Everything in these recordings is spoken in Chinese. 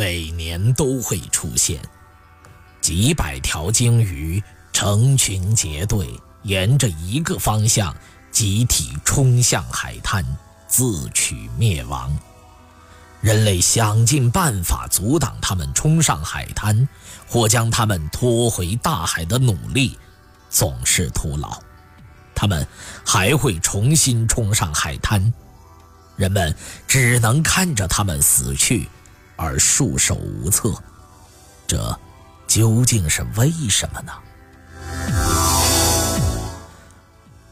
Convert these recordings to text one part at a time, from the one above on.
每年都会出现几百条鲸鱼成群结队，沿着一个方向集体冲向海滩，自取灭亡。人类想尽办法阻挡他们冲上海滩，或将他们拖回大海的努力，总是徒劳。他们还会重新冲上海滩，人们只能看着他们死去。而束手无策，这究竟是为什么呢？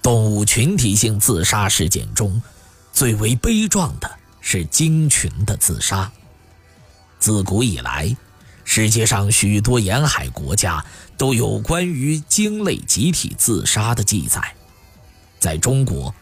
动物群体性自杀事件中，最为悲壮的是鲸群的自杀。自古以来，世界上许多沿海国家都有关于鲸类集体自杀的记载。在中国，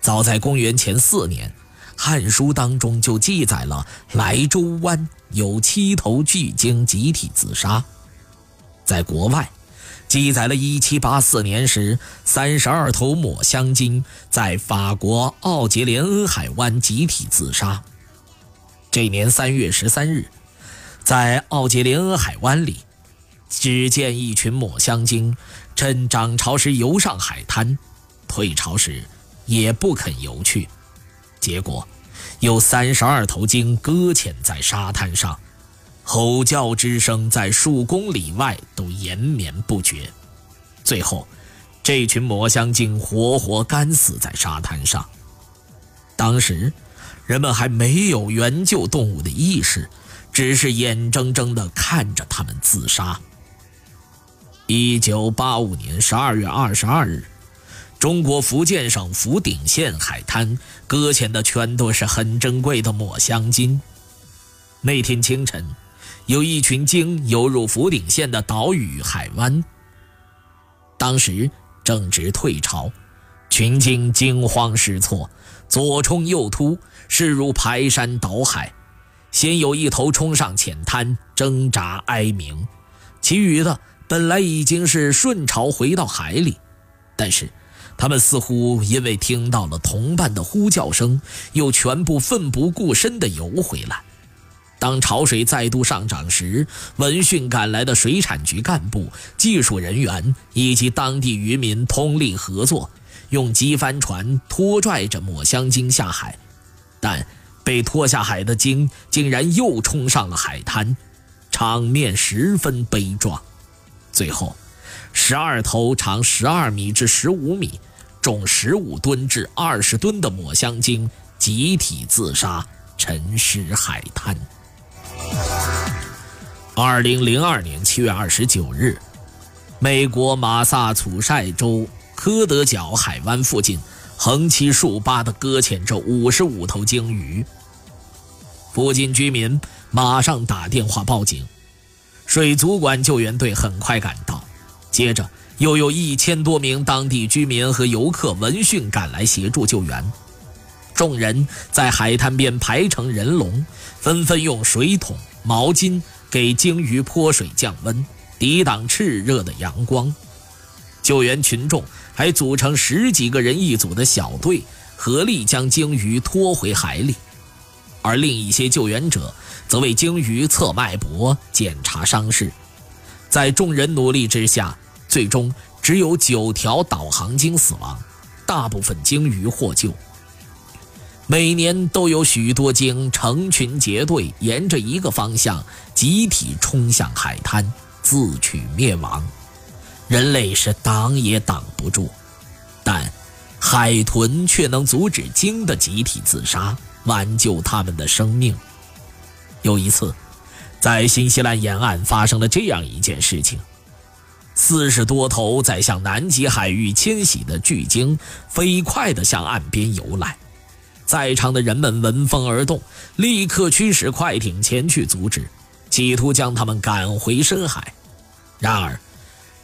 早在公元前四年。《汉书》当中就记载了莱州湾有七头巨鲸集体自杀，在国外，记载了1784年时三十二头抹香鲸在法国奥杰连恩海湾集体自杀。这年三月十三日，在奥杰连恩海湾里，只见一群抹香鲸趁涨潮时游上海滩，退潮时也不肯游去。结果，有三十二头鲸搁浅在沙滩上，吼叫之声在数公里外都延绵不绝。最后，这群抹香鲸活活干死在沙滩上。当时，人们还没有援救动物的意识，只是眼睁睁地看着它们自杀。一九八五年十二月二十二日。中国福建省福鼎县海滩搁浅的全都是很珍贵的抹香鲸。那天清晨，有一群鲸游入福鼎县的岛屿海湾。当时正值退潮，群鲸惊慌失措，左冲右突，势如排山倒海。先有一头冲上浅滩，挣扎哀鸣；其余的本来已经是顺潮回到海里，但是。他们似乎因为听到了同伴的呼叫声，又全部奋不顾身地游回来。当潮水再度上涨时，闻讯赶来的水产局干部、技术人员以及当地渔民通力合作，用机帆船拖拽着抹香鲸下海。但被拖下海的鲸竟然又冲上了海滩，场面十分悲壮。最后，十二头长十二米至十五米。重十五吨至二十吨的抹香鲸集体自杀，沉尸海滩。二零零二年七月二十九日，美国马萨诸塞州科德角海湾附近横七竖八地搁浅着五十五头鲸鱼。附近居民马上打电话报警，水族馆救援队很快赶到，接着。又有一千多名当地居民和游客闻讯赶来协助救援，众人在海滩边排成人龙，纷纷用水桶、毛巾给鲸鱼泼水降温，抵挡炽热的阳光。救援群众还组成十几个人一组的小队，合力将鲸鱼拖回海里，而另一些救援者则为鲸鱼测脉搏、检查伤势。在众人努力之下。最终只有九条导航鲸死亡，大部分鲸鱼获救。每年都有许多鲸成群结队，沿着一个方向集体冲向海滩，自取灭亡。人类是挡也挡不住，但海豚却能阻止鲸的集体自杀，挽救它们的生命。有一次，在新西兰沿岸发生了这样一件事情。四十多头在向南极海域迁徙的巨鲸，飞快地向岸边游来。在场的人们闻风而动，立刻驱使快艇前去阻止。企图将他们赶回深海。然而，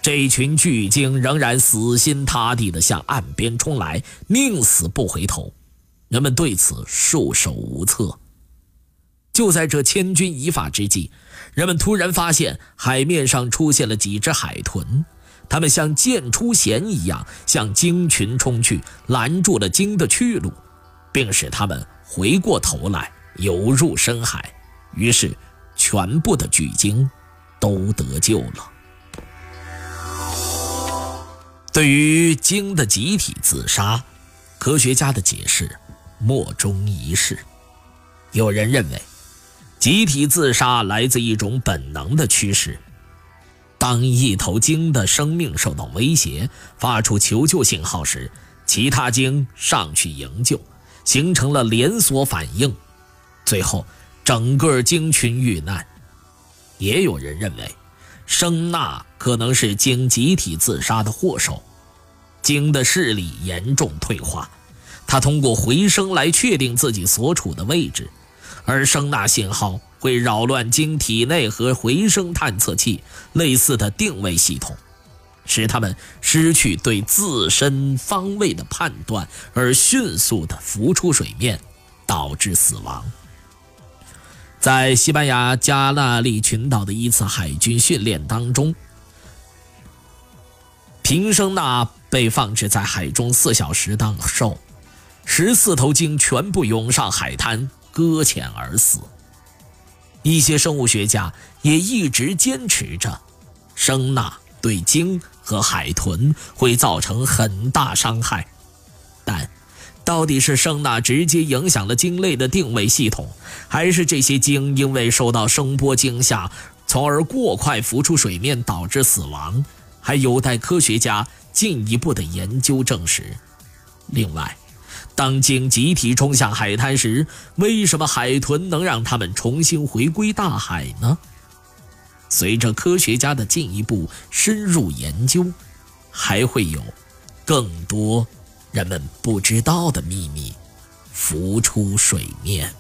这群巨鲸仍然死心塌地地向岸边冲来，宁死不回头。人们对此束手无策。就在这千钧一发之际，人们突然发现海面上出现了几只海豚，它们像箭出弦一样向鲸群冲去，拦住了鲸的去路，并使它们回过头来游入深海。于是，全部的巨鲸都得救了。对于鲸的集体自杀，科学家的解释莫衷一是。有人认为。集体自杀来自一种本能的趋势。当一头鲸的生命受到威胁，发出求救信号时，其他鲸上去营救，形成了连锁反应，最后整个鲸群遇难。也有人认为，声呐可能是鲸集体自杀的祸首。鲸的视力严重退化，它通过回声来确定自己所处的位置。而声呐信号会扰乱鲸体内和回声探测器类似的定位系统，使它们失去对自身方位的判断，而迅速地浮出水面，导致死亡。在西班牙加纳利群岛的一次海军训练当中，平声呐被放置在海中四小时当受，十四头鲸全部涌上海滩。搁浅而死。一些生物学家也一直坚持着，声呐对鲸和海豚会造成很大伤害。但，到底是声呐直接影响了鲸类的定位系统，还是这些鲸因为受到声波惊吓，从而过快浮出水面导致死亡，还有待科学家进一步的研究证实。另外，当鲸集体冲向海滩时，为什么海豚能让它们重新回归大海呢？随着科学家的进一步深入研究，还会有更多人们不知道的秘密浮出水面。